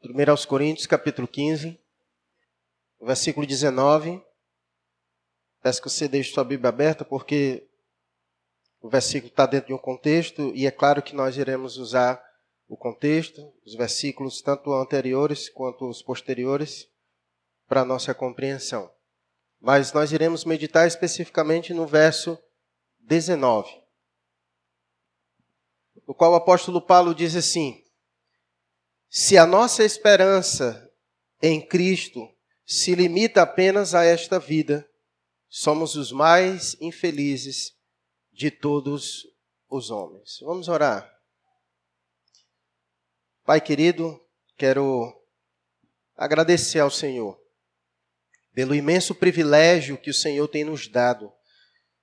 1 aos Coríntios, capítulo 15, versículo 19. Peço que você deixe sua Bíblia aberta, porque o versículo está dentro de um contexto, e é claro que nós iremos usar o contexto, os versículos, tanto anteriores quanto os posteriores, para nossa compreensão. Mas nós iremos meditar especificamente no verso 19, no qual o apóstolo Paulo diz assim: se a nossa esperança em Cristo se limita apenas a esta vida, somos os mais infelizes de todos os homens. Vamos orar. Pai querido, quero agradecer ao Senhor pelo imenso privilégio que o Senhor tem nos dado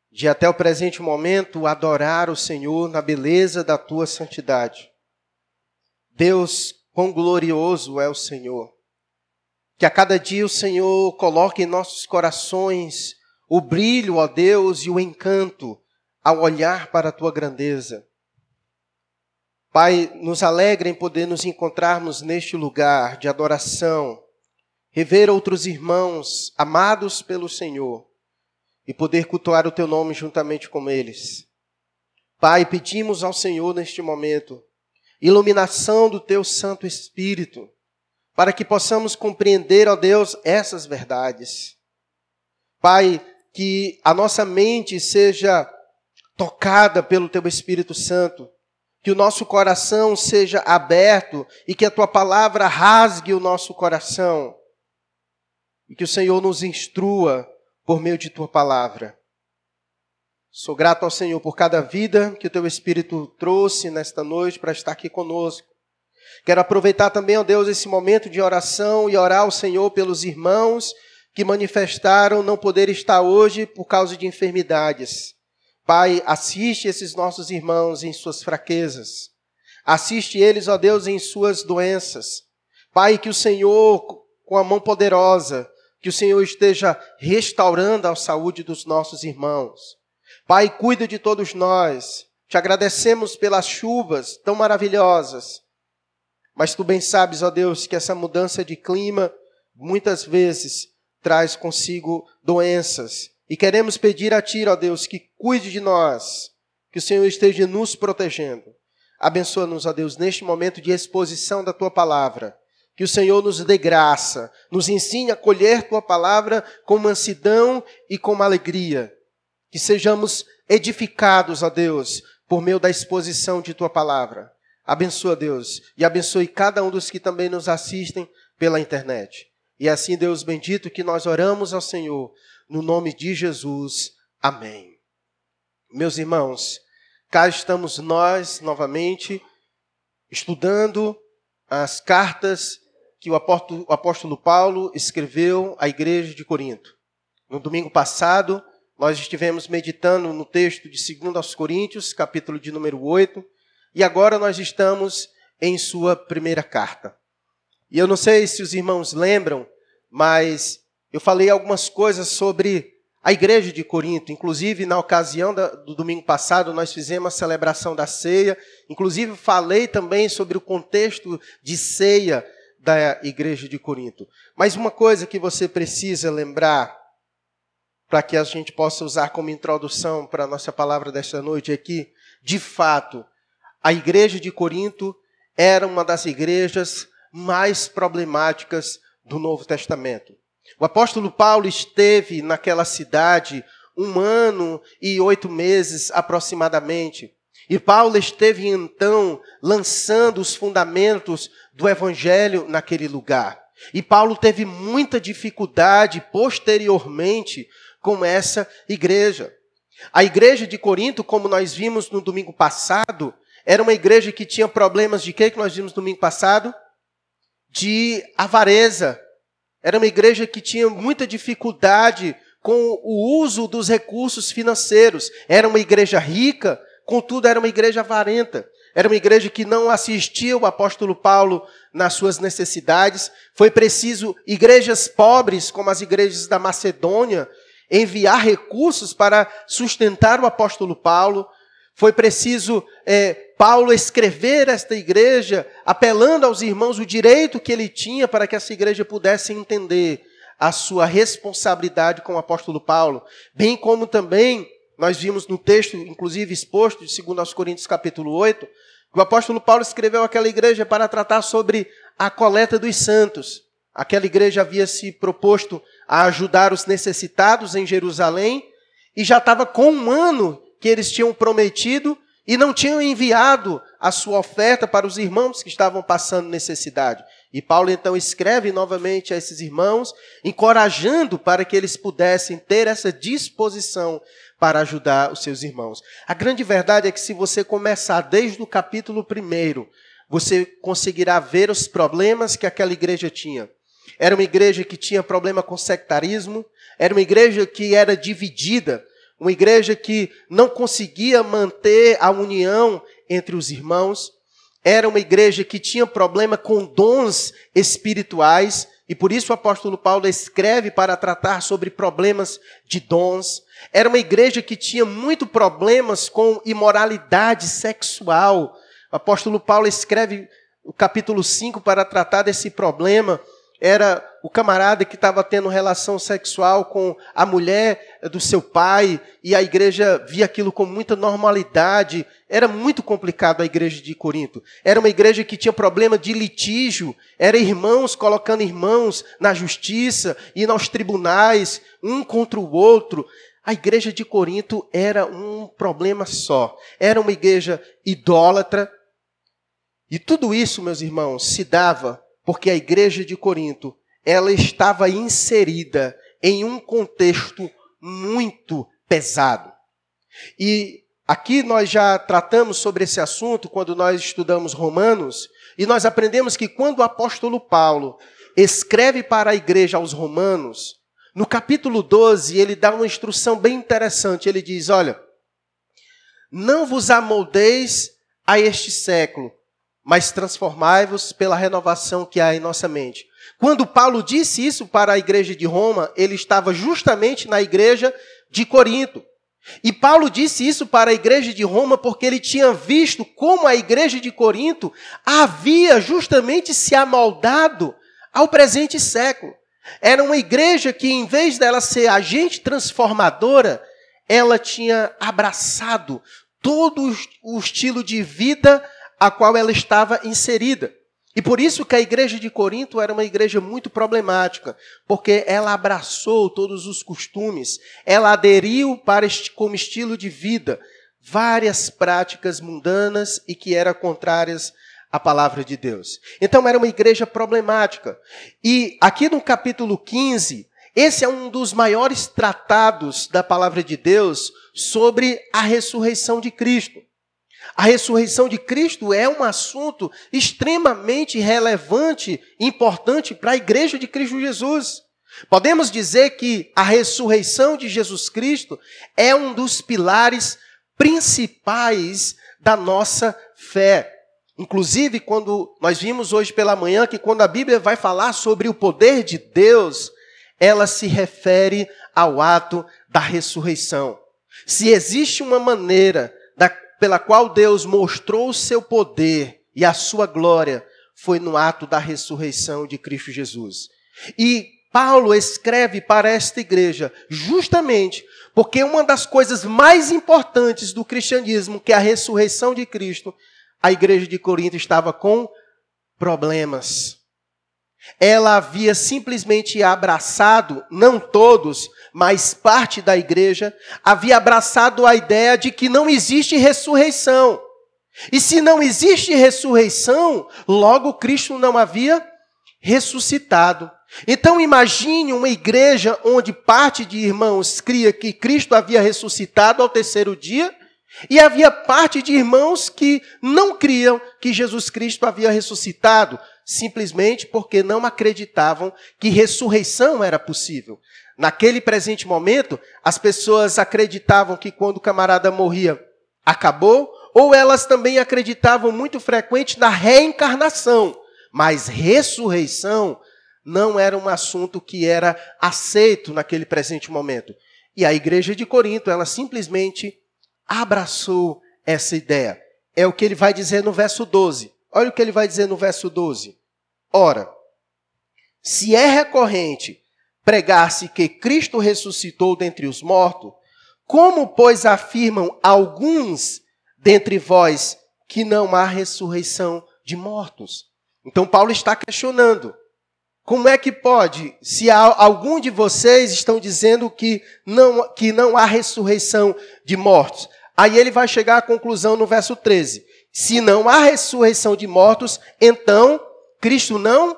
de até o presente momento adorar o Senhor na beleza da tua santidade. Deus, Quão glorioso é o Senhor. Que a cada dia o Senhor coloque em nossos corações o brilho, ó Deus, e o encanto ao olhar para a tua grandeza. Pai, nos alegra em poder nos encontrarmos neste lugar de adoração, rever outros irmãos amados pelo Senhor e poder cultuar o teu nome juntamente com eles. Pai, pedimos ao Senhor neste momento iluminação do teu Santo Espírito, para que possamos compreender, ó Deus, essas verdades. Pai, que a nossa mente seja tocada pelo teu Espírito Santo, que o nosso coração seja aberto e que a tua palavra rasgue o nosso coração, e que o Senhor nos instrua por meio de tua palavra. Sou grato ao Senhor por cada vida que o teu Espírito trouxe nesta noite para estar aqui conosco. Quero aproveitar também, ó Deus, esse momento de oração e orar ao Senhor pelos irmãos que manifestaram não poder estar hoje por causa de enfermidades. Pai, assiste esses nossos irmãos em suas fraquezas. Assiste eles, ó Deus, em suas doenças. Pai, que o Senhor, com a mão poderosa, que o Senhor esteja restaurando a saúde dos nossos irmãos. Pai, cuida de todos nós. Te agradecemos pelas chuvas tão maravilhosas. Mas tu bem sabes, ó Deus, que essa mudança de clima muitas vezes traz consigo doenças. E queremos pedir a Ti, ó Deus, que cuide de nós, que o Senhor esteja nos protegendo. Abençoa-nos, ó Deus, neste momento de exposição da Tua palavra. Que o Senhor nos dê graça, nos ensine a colher Tua palavra com mansidão e com alegria que sejamos edificados, ó Deus, por meio da exposição de tua palavra. Abençoa, Deus, e abençoe cada um dos que também nos assistem pela internet. E assim, Deus bendito, que nós oramos ao Senhor, no nome de Jesus. Amém. Meus irmãos, cá estamos nós novamente estudando as cartas que o apóstolo Paulo escreveu à igreja de Corinto. No domingo passado, nós estivemos meditando no texto de 2 aos Coríntios, capítulo de número 8, e agora nós estamos em sua primeira carta. E eu não sei se os irmãos lembram, mas eu falei algumas coisas sobre a igreja de Corinto. Inclusive, na ocasião do domingo passado, nós fizemos a celebração da ceia. Inclusive, falei também sobre o contexto de ceia da igreja de Corinto. Mas uma coisa que você precisa lembrar para que a gente possa usar como introdução para a nossa palavra desta noite aqui, de fato, a igreja de Corinto era uma das igrejas mais problemáticas do Novo Testamento. O apóstolo Paulo esteve naquela cidade um ano e oito meses aproximadamente. E Paulo esteve então lançando os fundamentos do evangelho naquele lugar. E Paulo teve muita dificuldade posteriormente com essa igreja. A igreja de Corinto, como nós vimos no domingo passado, era uma igreja que tinha problemas de quê que nós vimos no domingo passado? De avareza. Era uma igreja que tinha muita dificuldade com o uso dos recursos financeiros. Era uma igreja rica, contudo era uma igreja avarenta. Era uma igreja que não assistia o apóstolo Paulo nas suas necessidades. Foi preciso igrejas pobres, como as igrejas da Macedônia, enviar recursos para sustentar o apóstolo Paulo. Foi preciso é, Paulo escrever esta igreja, apelando aos irmãos o direito que ele tinha para que essa igreja pudesse entender a sua responsabilidade com o apóstolo Paulo, bem como também nós vimos no texto, inclusive exposto de 2 Coríntios capítulo 8, que o apóstolo Paulo escreveu aquela igreja para tratar sobre a coleta dos santos. Aquela igreja havia se proposto a ajudar os necessitados em Jerusalém e já estava com um ano que eles tinham prometido e não tinham enviado a sua oferta para os irmãos que estavam passando necessidade. E Paulo então escreve novamente a esses irmãos, encorajando para que eles pudessem ter essa disposição para ajudar os seus irmãos. A grande verdade é que se você começar desde o capítulo 1, você conseguirá ver os problemas que aquela igreja tinha. Era uma igreja que tinha problema com sectarismo, era uma igreja que era dividida, uma igreja que não conseguia manter a união entre os irmãos, era uma igreja que tinha problema com dons espirituais, e por isso o apóstolo Paulo escreve para tratar sobre problemas de dons. Era uma igreja que tinha muito problemas com imoralidade sexual. O apóstolo Paulo escreve o capítulo 5 para tratar desse problema. Era o camarada que estava tendo relação sexual com a mulher do seu pai e a igreja via aquilo com muita normalidade. Era muito complicado a igreja de Corinto. Era uma igreja que tinha problema de litígio, era irmãos colocando irmãos na justiça e nos tribunais, um contra o outro. A igreja de Corinto era um problema só. Era uma igreja idólatra. E tudo isso, meus irmãos, se dava porque a igreja de Corinto, ela estava inserida em um contexto muito pesado. E aqui nós já tratamos sobre esse assunto quando nós estudamos Romanos, e nós aprendemos que quando o apóstolo Paulo escreve para a igreja aos Romanos, no capítulo 12, ele dá uma instrução bem interessante. Ele diz: Olha, não vos amoldeis a este século, mas transformai-vos pela renovação que há em nossa mente. Quando Paulo disse isso para a igreja de Roma, ele estava justamente na igreja de Corinto. E Paulo disse isso para a igreja de Roma porque ele tinha visto como a igreja de Corinto havia justamente se amoldado ao presente século. Era uma igreja que, em vez dela ser agente transformadora, ela tinha abraçado todo o estilo de vida a qual ela estava inserida. E por isso que a igreja de Corinto era uma igreja muito problemática, porque ela abraçou todos os costumes, ela aderiu para como estilo de vida várias práticas mundanas e que eram contrárias a palavra de Deus. Então era uma igreja problemática. E aqui no capítulo 15, esse é um dos maiores tratados da palavra de Deus sobre a ressurreição de Cristo. A ressurreição de Cristo é um assunto extremamente relevante importante para a igreja de Cristo Jesus. Podemos dizer que a ressurreição de Jesus Cristo é um dos pilares principais da nossa fé. Inclusive, quando nós vimos hoje pela manhã que quando a Bíblia vai falar sobre o poder de Deus, ela se refere ao ato da ressurreição. Se existe uma maneira pela qual Deus mostrou o seu poder e a sua glória, foi no ato da ressurreição de Cristo Jesus. E Paulo escreve para esta igreja justamente porque uma das coisas mais importantes do cristianismo, que é a ressurreição de Cristo, a igreja de Corinto estava com problemas. Ela havia simplesmente abraçado, não todos, mas parte da igreja, havia abraçado a ideia de que não existe ressurreição. E se não existe ressurreição, logo Cristo não havia ressuscitado. Então imagine uma igreja onde parte de irmãos cria que Cristo havia ressuscitado ao terceiro dia e havia parte de irmãos que não criam que Jesus Cristo havia ressuscitado, simplesmente porque não acreditavam que ressurreição era possível. Naquele presente momento, as pessoas acreditavam que quando o camarada morria, acabou, ou elas também acreditavam muito frequente na reencarnação, mas ressurreição não era um assunto que era aceito naquele presente momento. E a igreja de Corinto, ela simplesmente abraçou essa ideia. É o que ele vai dizer no verso 12. Olha o que ele vai dizer no verso 12. Ora, se é recorrente pregar-se que Cristo ressuscitou dentre os mortos, como, pois, afirmam alguns dentre vós que não há ressurreição de mortos? Então, Paulo está questionando. Como é que pode, se algum de vocês estão dizendo que não, que não há ressurreição de mortos? Aí ele vai chegar à conclusão no verso 13. Se não há ressurreição de mortos, então Cristo não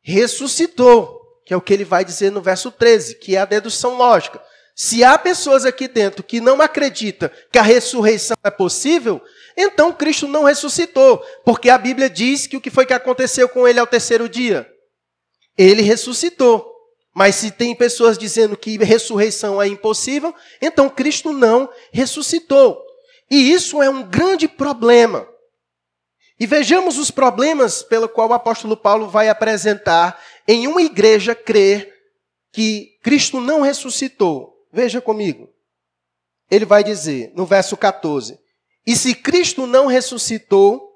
ressuscitou que é o que ele vai dizer no verso 13, que é a dedução lógica. Se há pessoas aqui dentro que não acreditam que a ressurreição é possível, então Cristo não ressuscitou, porque a Bíblia diz que o que foi que aconteceu com ele ao terceiro dia? Ele ressuscitou. Mas se tem pessoas dizendo que ressurreição é impossível, então Cristo não ressuscitou. E isso é um grande problema. E vejamos os problemas pelo qual o apóstolo Paulo vai apresentar em uma igreja crer que Cristo não ressuscitou. Veja comigo. Ele vai dizer no verso 14: E se Cristo não ressuscitou,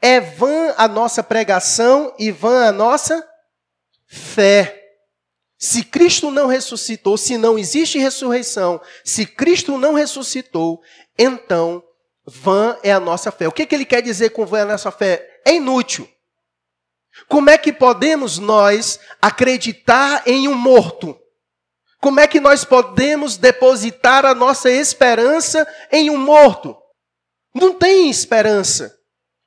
é vã a nossa pregação e vã a nossa fé. Se Cristo não ressuscitou, se não existe ressurreição, se Cristo não ressuscitou, então vã é a nossa fé. O que, que ele quer dizer com vã é a nossa fé? É inútil. Como é que podemos nós acreditar em um morto? Como é que nós podemos depositar a nossa esperança em um morto? Não tem esperança.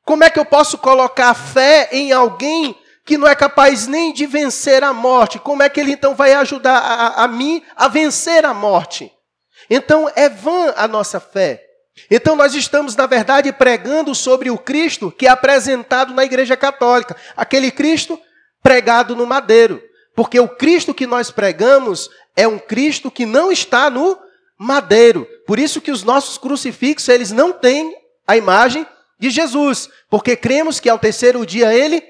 Como é que eu posso colocar fé em alguém que não é capaz nem de vencer a morte? Como é que ele então vai ajudar a, a, mim a vencer a morte? Então é vã a nossa fé. Então nós estamos, na verdade, pregando sobre o Cristo que é apresentado na Igreja Católica, aquele Cristo pregado no madeiro. Porque o Cristo que nós pregamos é um Cristo que não está no madeiro. Por isso que os nossos crucifixos, eles não têm a imagem de Jesus, porque cremos que ao terceiro dia ele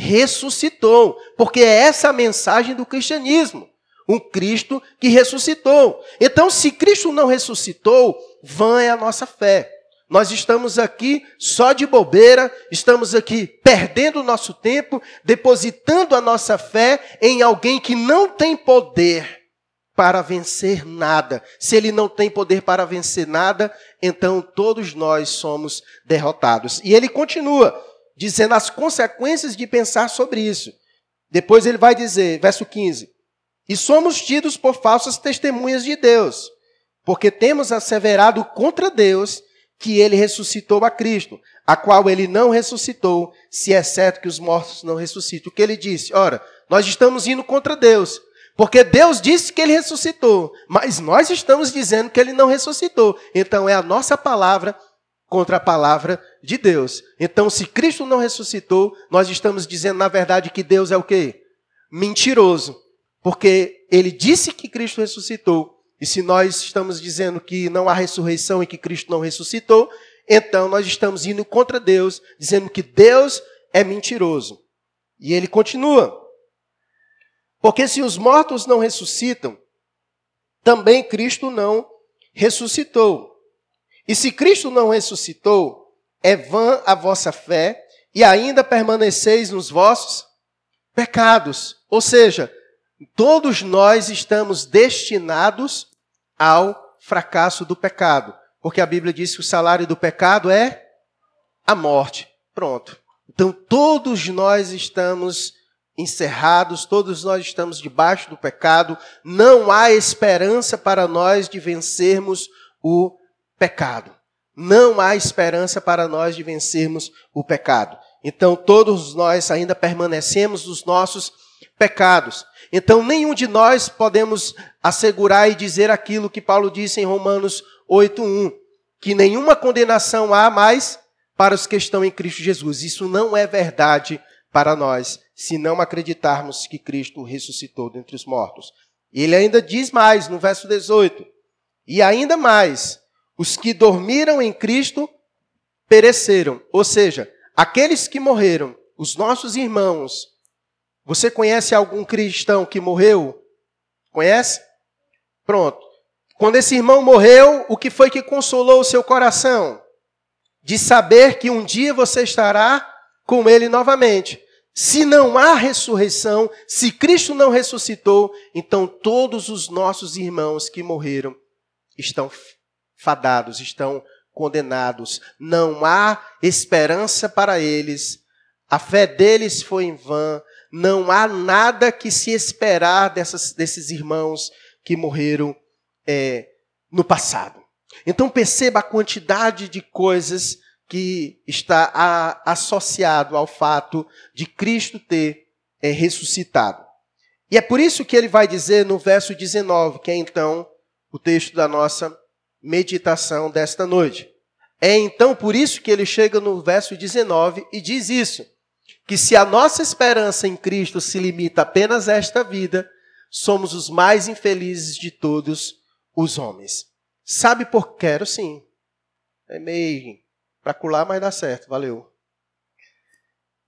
ressuscitou, porque é essa a mensagem do cristianismo um Cristo que ressuscitou. Então, se Cristo não ressuscitou, vã é a nossa fé. Nós estamos aqui só de bobeira, estamos aqui perdendo o nosso tempo, depositando a nossa fé em alguém que não tem poder para vencer nada. Se ele não tem poder para vencer nada, então todos nós somos derrotados. E ele continua dizendo as consequências de pensar sobre isso. Depois ele vai dizer, verso 15: e somos tidos por falsas testemunhas de Deus, porque temos asseverado contra Deus que ele ressuscitou a Cristo, a qual ele não ressuscitou, se é certo que os mortos não ressuscitam. O que ele disse? Ora, nós estamos indo contra Deus, porque Deus disse que ele ressuscitou, mas nós estamos dizendo que ele não ressuscitou. Então é a nossa palavra contra a palavra de Deus. Então, se Cristo não ressuscitou, nós estamos dizendo, na verdade, que Deus é o quê? Mentiroso. Porque ele disse que Cristo ressuscitou. E se nós estamos dizendo que não há ressurreição e que Cristo não ressuscitou, então nós estamos indo contra Deus, dizendo que Deus é mentiroso. E ele continua. Porque se os mortos não ressuscitam, também Cristo não ressuscitou. E se Cristo não ressuscitou, é vã a vossa fé e ainda permaneceis nos vossos pecados. Ou seja, Todos nós estamos destinados ao fracasso do pecado, porque a Bíblia diz que o salário do pecado é a morte. Pronto. Então todos nós estamos encerrados, todos nós estamos debaixo do pecado, não há esperança para nós de vencermos o pecado. Não há esperança para nós de vencermos o pecado. Então todos nós ainda permanecemos nos nossos pecados. Então, nenhum de nós podemos assegurar e dizer aquilo que Paulo disse em Romanos 8:1, que nenhuma condenação há mais para os que estão em Cristo Jesus. Isso não é verdade para nós, se não acreditarmos que Cristo ressuscitou dentre os mortos. Ele ainda diz mais no verso 18: E ainda mais, os que dormiram em Cristo pereceram, ou seja, aqueles que morreram, os nossos irmãos, você conhece algum cristão que morreu? Conhece? Pronto. Quando esse irmão morreu, o que foi que consolou o seu coração? de saber que um dia você estará com Ele novamente. Se não há ressurreição, se Cristo não ressuscitou, então todos os nossos irmãos que morreram estão fadados, estão condenados. Não há esperança para eles. A fé deles foi em vão. Não há nada que se esperar dessas, desses irmãos que morreram é, no passado. Então perceba a quantidade de coisas que está a, associado ao fato de Cristo ter é, ressuscitado. E é por isso que ele vai dizer no verso 19, que é então o texto da nossa meditação desta noite. É então por isso que ele chega no verso 19 e diz isso: que se a nossa esperança em Cristo se limita apenas a esta vida, somos os mais infelizes de todos os homens. Sabe por que? Quero sim. É meio para colar, mas dá certo. Valeu.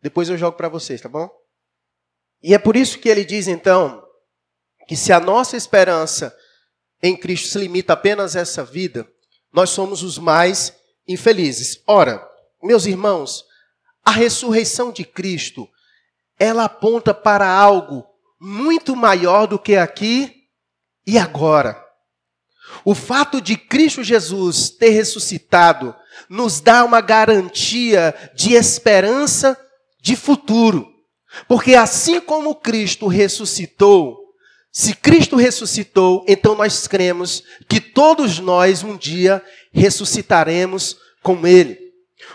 Depois eu jogo para vocês, tá bom? E é por isso que ele diz então que se a nossa esperança em Cristo se limita apenas a essa vida, nós somos os mais infelizes. Ora, meus irmãos, a ressurreição de Cristo, ela aponta para algo muito maior do que aqui e agora. O fato de Cristo Jesus ter ressuscitado nos dá uma garantia de esperança de futuro. Porque assim como Cristo ressuscitou, se Cristo ressuscitou, então nós cremos que todos nós um dia ressuscitaremos com Ele.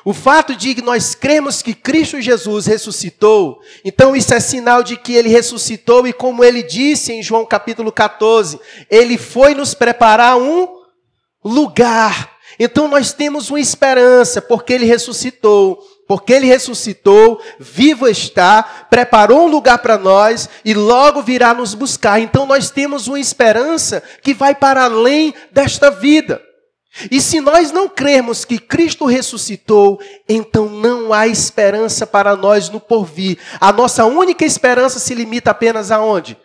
O fato de que nós cremos que Cristo Jesus ressuscitou, então isso é sinal de que ele ressuscitou e como ele disse em João capítulo 14, ele foi nos preparar um lugar. Então nós temos uma esperança, porque ele ressuscitou, porque ele ressuscitou, vivo está, preparou um lugar para nós e logo virá nos buscar. Então nós temos uma esperança que vai para além desta vida. E se nós não crermos que Cristo ressuscitou, então não há esperança para nós no porvir. A nossa única esperança se limita apenas aonde?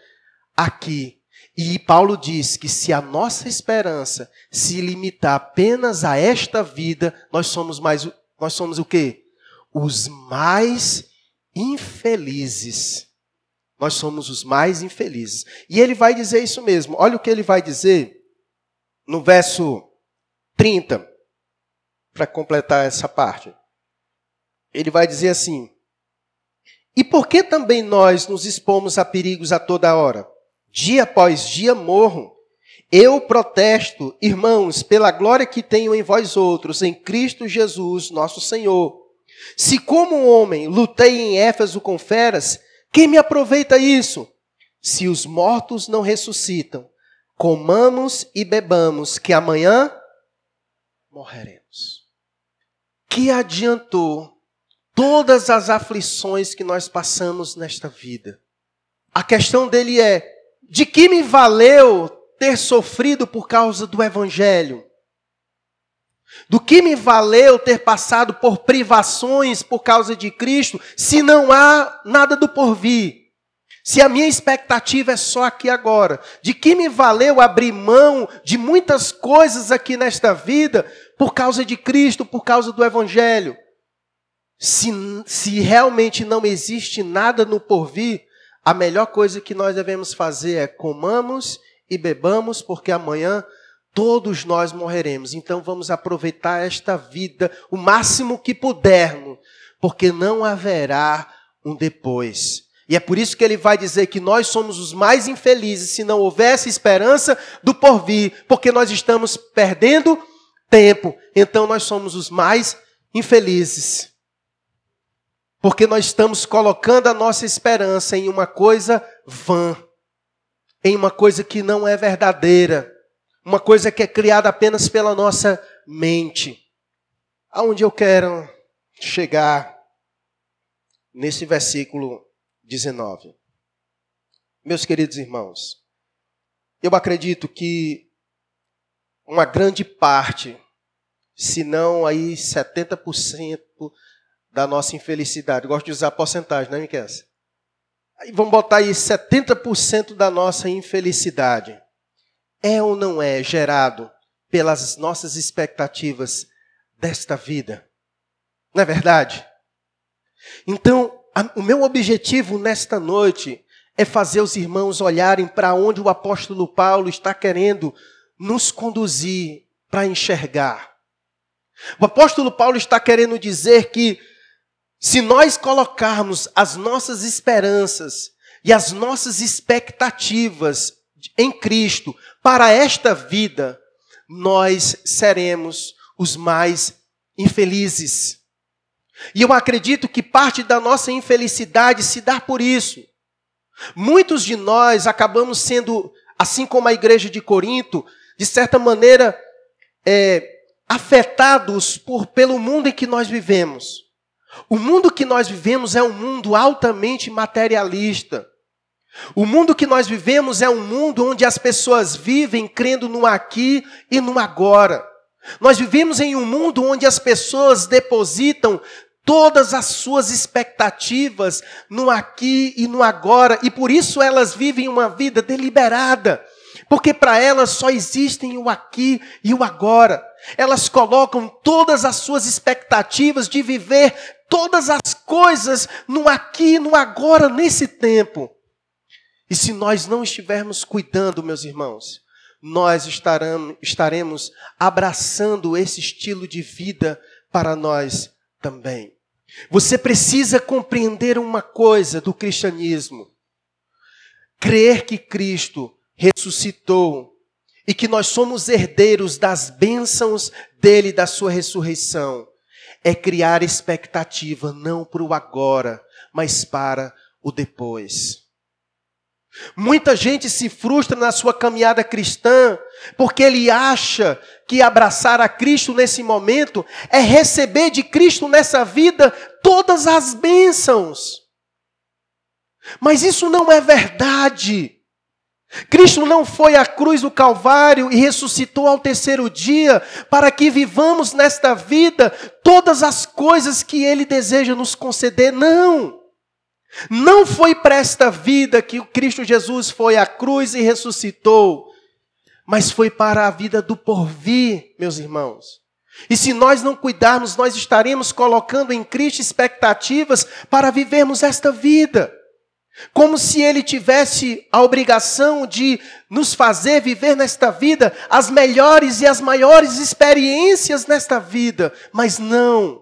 Aqui. E Paulo diz que se a nossa esperança se limitar apenas a esta vida, nós somos mais nós somos o quê? Os mais infelizes. Nós somos os mais infelizes. E ele vai dizer isso mesmo. Olha o que ele vai dizer no verso 30, para completar essa parte. Ele vai dizer assim: E por que também nós nos expomos a perigos a toda hora? Dia após dia morro. Eu protesto, irmãos, pela glória que tenho em vós outros, em Cristo Jesus, nosso Senhor. Se como homem lutei em Éfeso com feras, quem me aproveita isso? Se os mortos não ressuscitam, comamos e bebamos, que amanhã morreremos. Que adiantou todas as aflições que nós passamos nesta vida? A questão dele é: de que me valeu ter sofrido por causa do Evangelho? Do que me valeu ter passado por privações por causa de Cristo, se não há nada do porvir? Se a minha expectativa é só aqui agora, de que me valeu abrir mão de muitas coisas aqui nesta vida por causa de Cristo, por causa do Evangelho? Se, se realmente não existe nada no porvir, a melhor coisa que nós devemos fazer é comamos e bebamos, porque amanhã todos nós morreremos. Então vamos aproveitar esta vida o máximo que pudermos, porque não haverá um depois. E é por isso que ele vai dizer que nós somos os mais infelizes se não houvesse esperança do porvir, porque nós estamos perdendo tempo. Então nós somos os mais infelizes. Porque nós estamos colocando a nossa esperança em uma coisa vã, em uma coisa que não é verdadeira, uma coisa que é criada apenas pela nossa mente. Aonde eu quero chegar nesse versículo 19. Meus queridos irmãos, eu acredito que uma grande parte, se não aí 70% da nossa infelicidade, gosto de usar porcentagem, não é, Miquel? Vamos botar aí 70% da nossa infelicidade. É ou não é gerado pelas nossas expectativas desta vida? Não é verdade? Então, a, o meu objetivo nesta noite é fazer os irmãos olharem para onde o apóstolo Paulo está querendo nos conduzir para enxergar. O apóstolo Paulo está querendo dizer que se nós colocarmos as nossas esperanças e as nossas expectativas em Cristo para esta vida, nós seremos os mais infelizes. E eu acredito que parte da nossa infelicidade se dá por isso. Muitos de nós acabamos sendo, assim como a igreja de Corinto, de certa maneira, é, afetados por, pelo mundo em que nós vivemos. O mundo que nós vivemos é um mundo altamente materialista. O mundo que nós vivemos é um mundo onde as pessoas vivem crendo no aqui e no agora. Nós vivemos em um mundo onde as pessoas depositam todas as suas expectativas no aqui e no agora, e por isso elas vivem uma vida deliberada, porque para elas só existem o aqui e o agora. Elas colocam todas as suas expectativas de viver todas as coisas no aqui e no agora nesse tempo. E se nós não estivermos cuidando, meus irmãos, nós estaremos abraçando esse estilo de vida para nós também. Você precisa compreender uma coisa do cristianismo: crer que Cristo ressuscitou e que nós somos herdeiros das bênçãos dele, da sua ressurreição, é criar expectativa não para o agora, mas para o depois. Muita gente se frustra na sua caminhada cristã porque ele acha que abraçar a Cristo nesse momento é receber de Cristo nessa vida todas as bênçãos. Mas isso não é verdade. Cristo não foi à cruz do Calvário e ressuscitou ao terceiro dia para que vivamos nesta vida todas as coisas que Ele deseja nos conceder. Não. Não foi para esta vida que o Cristo Jesus foi à cruz e ressuscitou, mas foi para a vida do porvir, meus irmãos. E se nós não cuidarmos, nós estaremos colocando em Cristo expectativas para vivermos esta vida. Como se ele tivesse a obrigação de nos fazer viver nesta vida as melhores e as maiores experiências nesta vida, mas não.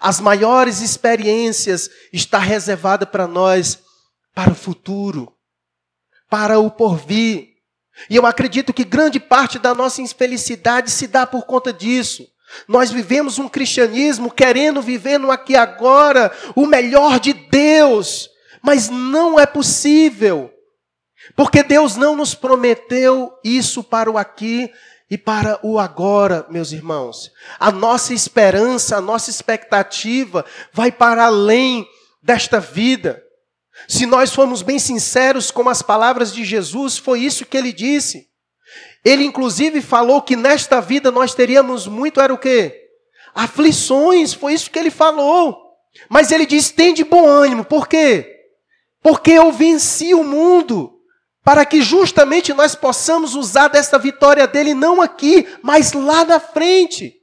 As maiores experiências está reservada para nós para o futuro, para o porvir. E eu acredito que grande parte da nossa infelicidade se dá por conta disso. Nós vivemos um cristianismo querendo viver no aqui agora o melhor de Deus, mas não é possível. Porque Deus não nos prometeu isso para o aqui e para o agora, meus irmãos. A nossa esperança, a nossa expectativa vai para além desta vida. Se nós formos bem sinceros com as palavras de Jesus, foi isso que ele disse. Ele inclusive falou que nesta vida nós teríamos muito era o quê? Aflições, foi isso que ele falou. Mas ele disse: "Tem de bom ânimo". Por quê? Porque eu venci o mundo para que justamente nós possamos usar dessa vitória dele não aqui, mas lá na frente.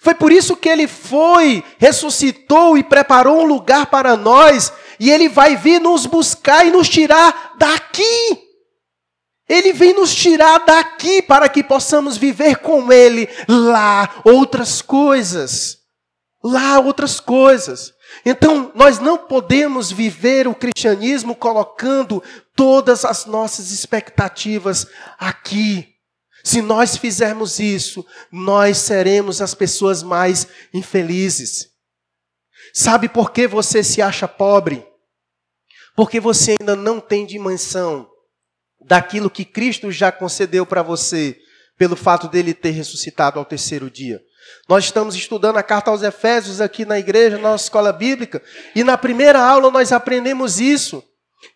Foi por isso que ele foi, ressuscitou e preparou um lugar para nós, e ele vai vir nos buscar e nos tirar daqui. Ele vem nos tirar daqui para que possamos viver com ele lá outras coisas. Lá outras coisas. Então, nós não podemos viver o cristianismo colocando todas as nossas expectativas aqui. Se nós fizermos isso, nós seremos as pessoas mais infelizes. Sabe por que você se acha pobre? Porque você ainda não tem dimensão daquilo que Cristo já concedeu para você, pelo fato dele ter ressuscitado ao terceiro dia. Nós estamos estudando a carta aos Efésios aqui na igreja, na nossa escola bíblica, e na primeira aula nós aprendemos isso,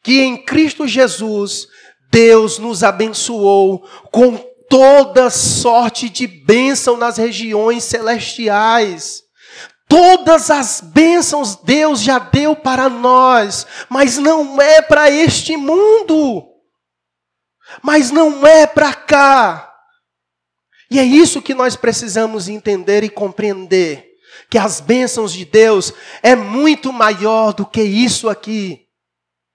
que em Cristo Jesus Deus nos abençoou com toda sorte de bênção nas regiões celestiais. Todas as bênçãos Deus já deu para nós, mas não é para este mundo. Mas não é para cá. E é isso que nós precisamos entender e compreender. que as bênçãos de Deus é muito maior do que isso aqui.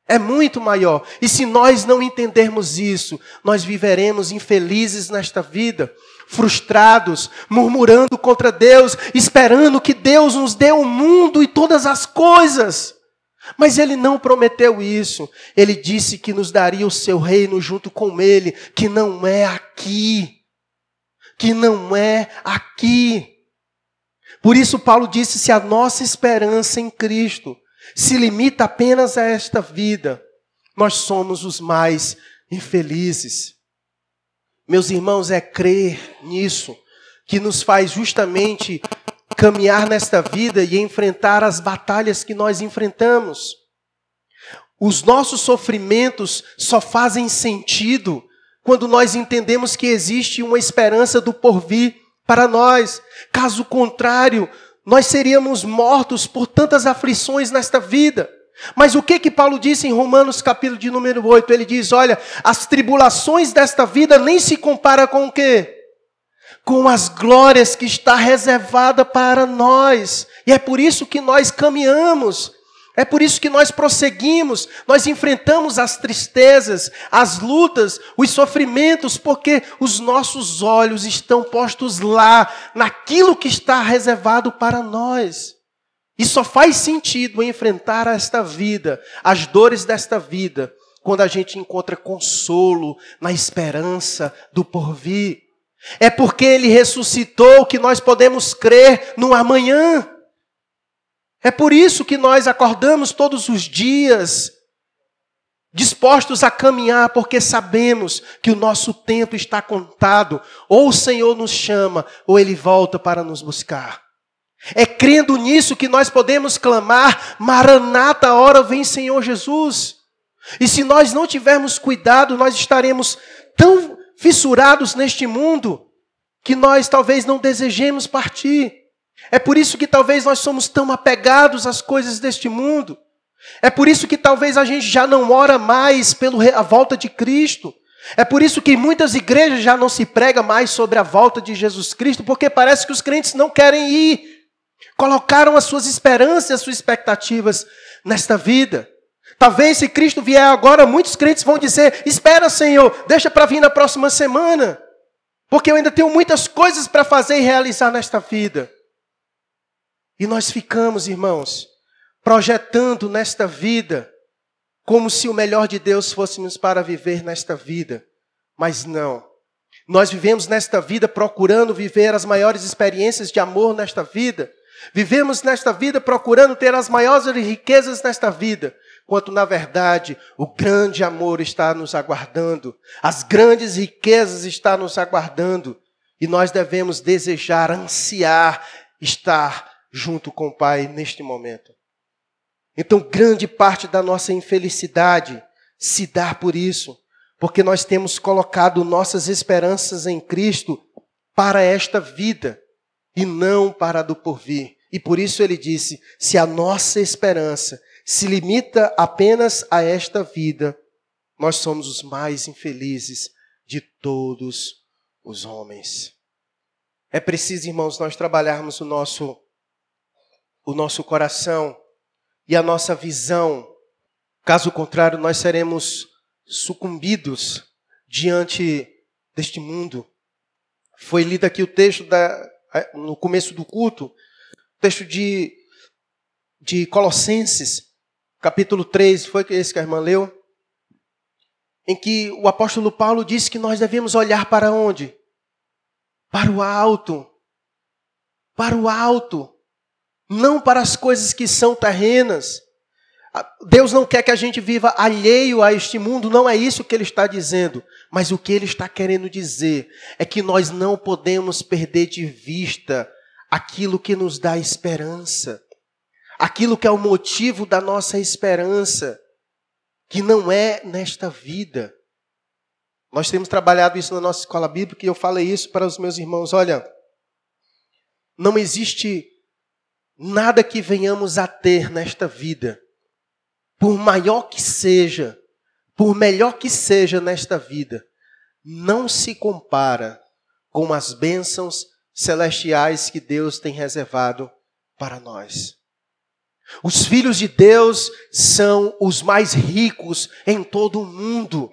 É muito maior. E se nós não entendermos isso, nós viveremos infelizes nesta vida, frustrados, murmurando contra Deus, esperando que Deus nos dê o mundo e todas as coisas. Mas ele não prometeu isso. Ele disse que nos daria o seu reino junto com ele, que não é aqui. Que não é aqui. Por isso, Paulo disse: se a nossa esperança em Cristo se limita apenas a esta vida, nós somos os mais infelizes. Meus irmãos, é crer nisso que nos faz justamente caminhar nesta vida e enfrentar as batalhas que nós enfrentamos. Os nossos sofrimentos só fazem sentido quando nós entendemos que existe uma esperança do porvir para nós. Caso contrário, nós seríamos mortos por tantas aflições nesta vida. Mas o que que Paulo disse em Romanos capítulo de número 8? Ele diz: "Olha, as tribulações desta vida nem se compara com o quê? Com as glórias que está reservada para nós. E é por isso que nós caminhamos é por isso que nós prosseguimos, nós enfrentamos as tristezas, as lutas, os sofrimentos, porque os nossos olhos estão postos lá, naquilo que está reservado para nós. E só faz sentido enfrentar esta vida, as dores desta vida, quando a gente encontra consolo na esperança do porvir. É porque ele ressuscitou que nós podemos crer no amanhã. É por isso que nós acordamos todos os dias dispostos a caminhar, porque sabemos que o nosso tempo está contado. Ou o Senhor nos chama, ou Ele volta para nos buscar. É crendo nisso que nós podemos clamar: Maranata, hora vem Senhor Jesus. E se nós não tivermos cuidado, nós estaremos tão fissurados neste mundo que nós talvez não desejemos partir. É por isso que talvez nós somos tão apegados às coisas deste mundo. É por isso que talvez a gente já não ora mais pela volta de Cristo. É por isso que muitas igrejas já não se prega mais sobre a volta de Jesus Cristo, porque parece que os crentes não querem ir. Colocaram as suas esperanças, as suas expectativas nesta vida. Talvez se Cristo vier agora, muitos crentes vão dizer: Espera, Senhor, deixa para vir na próxima semana, porque eu ainda tenho muitas coisas para fazer e realizar nesta vida. E nós ficamos, irmãos, projetando nesta vida como se o melhor de Deus fôssemos para viver nesta vida. Mas não. Nós vivemos nesta vida procurando viver as maiores experiências de amor nesta vida. Vivemos nesta vida procurando ter as maiores riquezas nesta vida, quanto na verdade o grande amor está nos aguardando, as grandes riquezas estão nos aguardando, e nós devemos desejar, ansiar estar junto com o Pai neste momento. Então, grande parte da nossa infelicidade se dá por isso, porque nós temos colocado nossas esperanças em Cristo para esta vida e não para a do porvir. E por isso ele disse: se a nossa esperança se limita apenas a esta vida, nós somos os mais infelizes de todos os homens. É preciso, irmãos, nós trabalharmos o nosso o nosso coração e a nossa visão. Caso contrário, nós seremos sucumbidos diante deste mundo. Foi lido aqui o texto da, no começo do culto, texto de, de Colossenses, capítulo 3, foi esse que a irmã leu? Em que o apóstolo Paulo disse que nós devemos olhar para onde? Para o alto. Para o alto não para as coisas que são terrenas. Deus não quer que a gente viva alheio a este mundo, não é isso que ele está dizendo. Mas o que ele está querendo dizer é que nós não podemos perder de vista aquilo que nos dá esperança, aquilo que é o motivo da nossa esperança, que não é nesta vida. Nós temos trabalhado isso na nossa escola bíblica e eu falei isso para os meus irmãos: olha, não existe nada que venhamos a ter nesta vida, por maior que seja, por melhor que seja nesta vida, não se compara com as bênçãos celestiais que Deus tem reservado para nós. Os filhos de Deus são os mais ricos em todo o mundo,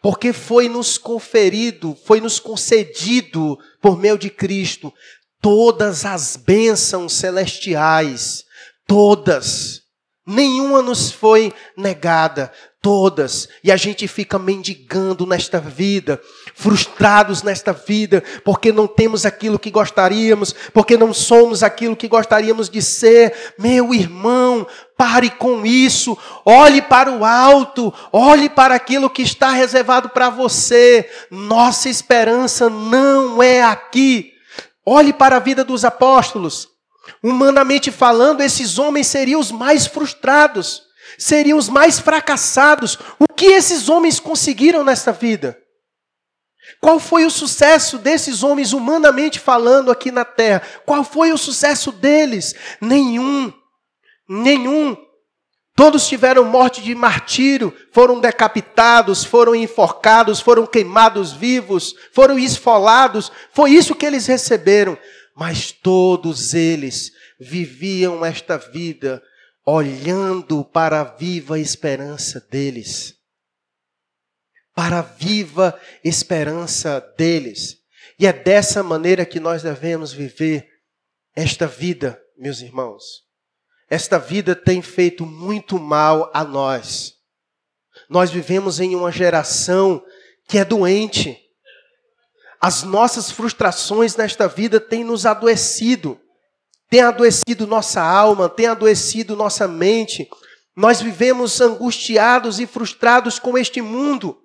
porque foi nos conferido, foi nos concedido por meio de Cristo todas as bênçãos celestiais, todas. Nenhuma nos foi negada, todas. E a gente fica mendigando nesta vida, frustrados nesta vida, porque não temos aquilo que gostaríamos, porque não somos aquilo que gostaríamos de ser. Meu irmão, pare com isso. Olhe para o alto, olhe para aquilo que está reservado para você. Nossa esperança não é aqui. Olhe para a vida dos apóstolos. Humanamente falando, esses homens seriam os mais frustrados, seriam os mais fracassados. O que esses homens conseguiram nesta vida? Qual foi o sucesso desses homens, humanamente falando, aqui na terra? Qual foi o sucesso deles? Nenhum. Nenhum. Todos tiveram morte de martírio, foram decapitados, foram enforcados, foram queimados vivos, foram esfolados. Foi isso que eles receberam. Mas todos eles viviam esta vida olhando para a viva esperança deles. Para a viva esperança deles. E é dessa maneira que nós devemos viver esta vida, meus irmãos. Esta vida tem feito muito mal a nós. Nós vivemos em uma geração que é doente. As nossas frustrações nesta vida têm nos adoecido, têm adoecido nossa alma, têm adoecido nossa mente. Nós vivemos angustiados e frustrados com este mundo,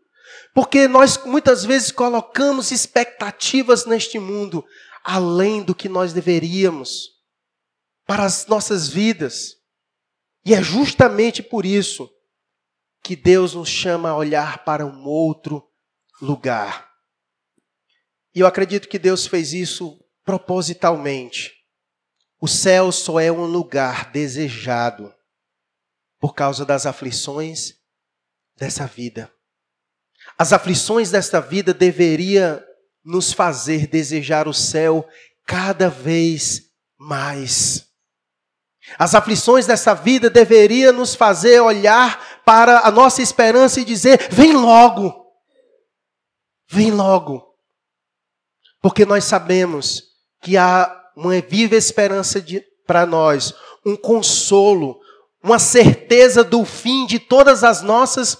porque nós muitas vezes colocamos expectativas neste mundo além do que nós deveríamos para as nossas vidas. E é justamente por isso que Deus nos chama a olhar para um outro lugar. E eu acredito que Deus fez isso propositalmente. O céu só é um lugar desejado por causa das aflições dessa vida. As aflições desta vida deveriam nos fazer desejar o céu cada vez mais. As aflições dessa vida deveriam nos fazer olhar para a nossa esperança e dizer: vem logo, vem logo. Porque nós sabemos que há uma viva esperança para nós, um consolo, uma certeza do fim de todas as nossas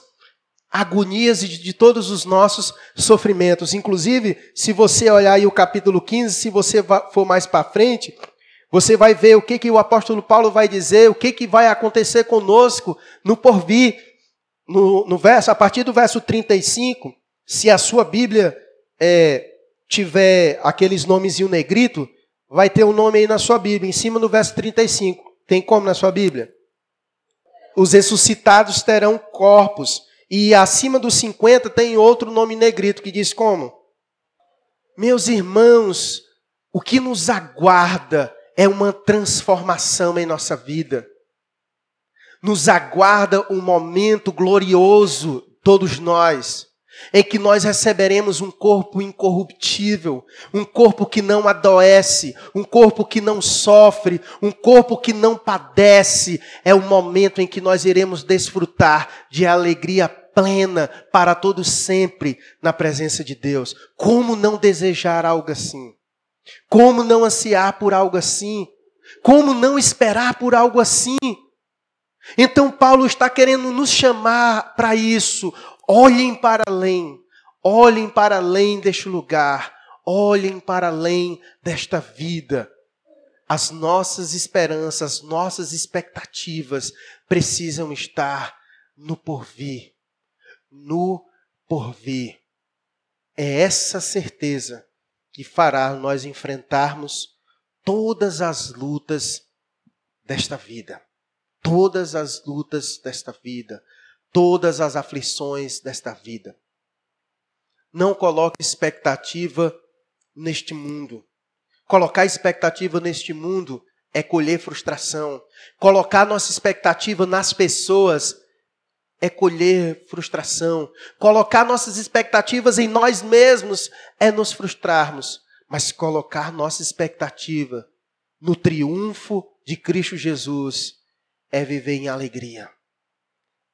agonias e de, todos os nossos sofrimentos. Inclusive, se você olhar aí o capítulo 15, se você for mais para frente, você vai ver o que, que o apóstolo Paulo vai dizer, o que, que vai acontecer conosco no porvir. No, no verso, a partir do verso 35, se a sua Bíblia é, tiver aqueles nomes em negrito, vai ter um nome aí na sua Bíblia, em cima do verso 35. Tem como na sua Bíblia? Os ressuscitados terão corpos. E acima dos 50 tem outro nome negrito que diz como? Meus irmãos, o que nos aguarda é uma transformação em nossa vida. Nos aguarda um momento glorioso, todos nós, em que nós receberemos um corpo incorruptível, um corpo que não adoece, um corpo que não sofre, um corpo que não padece. É o momento em que nós iremos desfrutar de alegria plena para todos sempre na presença de Deus. Como não desejar algo assim? Como não ansiar por algo assim? Como não esperar por algo assim? Então, Paulo está querendo nos chamar para isso. Olhem para além, olhem para além deste lugar, olhem para além desta vida. As nossas esperanças, nossas expectativas precisam estar no porvir. No porvir. É essa certeza que fará nós enfrentarmos todas as lutas desta vida. Todas as lutas desta vida. Todas as aflições desta vida. Não coloque expectativa neste mundo. Colocar expectativa neste mundo é colher frustração. Colocar nossa expectativa nas pessoas é colher frustração. Colocar nossas expectativas em nós mesmos é nos frustrarmos. Mas colocar nossa expectativa no triunfo de Cristo Jesus é viver em alegria.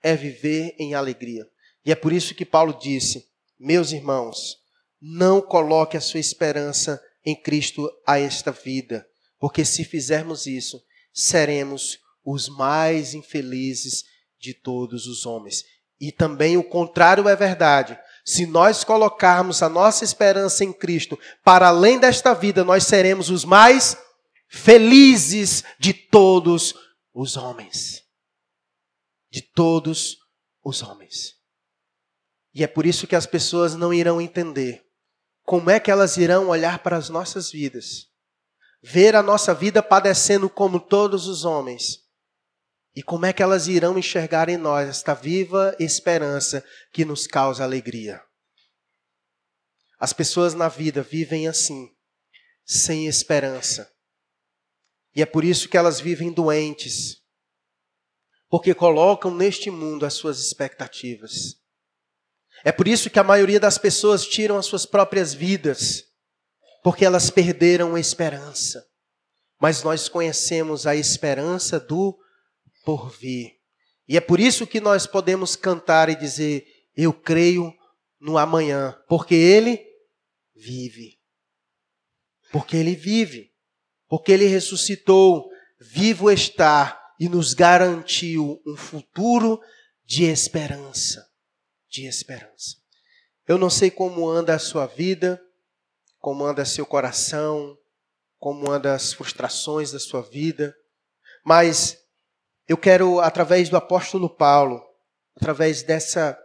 É viver em alegria. E é por isso que Paulo disse: Meus irmãos, não coloque a sua esperança em Cristo a esta vida, porque se fizermos isso, seremos os mais infelizes de todos os homens. E também o contrário é verdade. Se nós colocarmos a nossa esperança em Cristo para além desta vida, nós seremos os mais felizes de todos os homens. De todos os homens. E é por isso que as pessoas não irão entender como é que elas irão olhar para as nossas vidas, ver a nossa vida padecendo como todos os homens, e como é que elas irão enxergar em nós esta viva esperança que nos causa alegria? As pessoas na vida vivem assim, sem esperança. E é por isso que elas vivem doentes, porque colocam neste mundo as suas expectativas. É por isso que a maioria das pessoas tiram as suas próprias vidas, porque elas perderam a esperança. Mas nós conhecemos a esperança do por vir. E é por isso que nós podemos cantar e dizer: Eu creio no amanhã, porque Ele vive. Porque Ele vive. Porque Ele ressuscitou, vivo está e nos garantiu um futuro de esperança. De esperança. Eu não sei como anda a sua vida, como anda seu coração, como anda as frustrações da sua vida, mas eu quero, através do apóstolo Paulo, através dessa,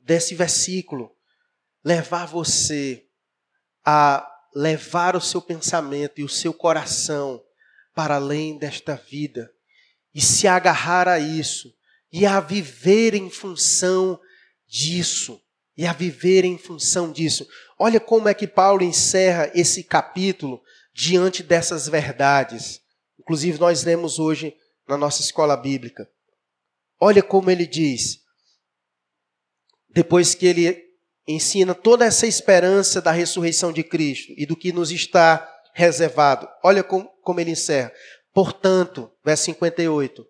desse versículo, levar você a levar o seu pensamento e o seu coração para além desta vida e se agarrar a isso e a viver em função disso. E a viver em função disso. Olha como é que Paulo encerra esse capítulo diante dessas verdades. Inclusive, nós lemos hoje na nossa escola bíblica. Olha como ele diz, depois que ele ensina toda essa esperança da ressurreição de Cristo e do que nos está reservado. Olha como, como ele encerra. Portanto, verso 58,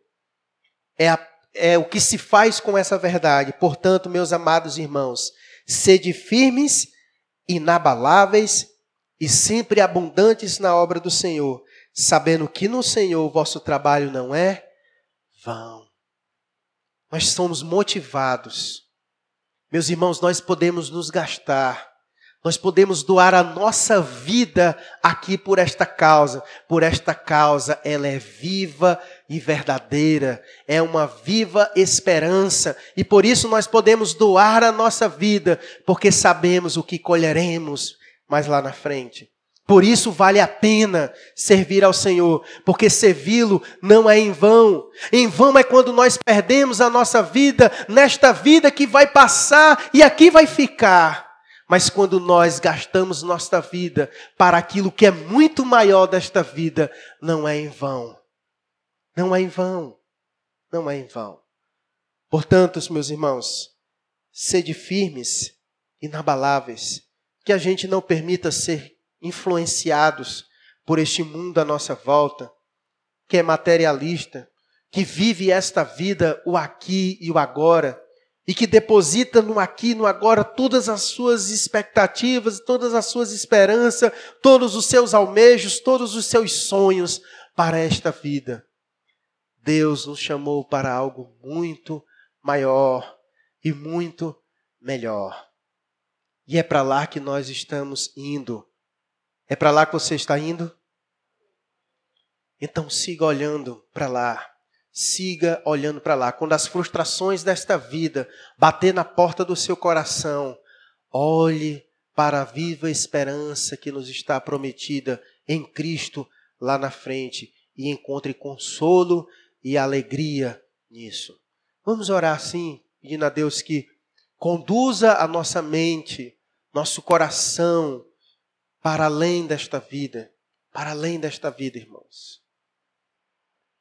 é, a, é o que se faz com essa verdade. Portanto, meus amados irmãos, sede firmes, inabaláveis e sempre abundantes na obra do Senhor, sabendo que no Senhor o vosso trabalho não é vão. Nós somos motivados. Meus irmãos, nós podemos nos gastar, nós podemos doar a nossa vida aqui por esta causa. Por esta causa, ela é viva e verdadeira, é uma viva esperança, e por isso nós podemos doar a nossa vida, porque sabemos o que colheremos mais lá na frente. Por isso vale a pena servir ao Senhor, porque servi-lo não é em vão. Em vão é quando nós perdemos a nossa vida nesta vida que vai passar e aqui vai ficar. Mas quando nós gastamos nossa vida para aquilo que é muito maior desta vida, não é em vão. Não é em vão. Não é em vão. Portanto, meus irmãos, sede firmes, inabaláveis, que a gente não permita ser influenciados por este mundo à nossa volta, que é materialista, que vive esta vida, o aqui e o agora, e que deposita no aqui e no agora todas as suas expectativas, todas as suas esperanças, todos os seus almejos, todos os seus sonhos para esta vida. Deus nos chamou para algo muito maior e muito melhor. E é para lá que nós estamos indo. É para lá que você está indo? Então siga olhando para lá. Siga olhando para lá. Quando as frustrações desta vida bater na porta do seu coração, olhe para a viva esperança que nos está prometida em Cristo lá na frente e encontre consolo e alegria nisso. Vamos orar assim, pedindo a Deus que conduza a nossa mente, nosso coração, para além desta vida, para além desta vida, irmãos.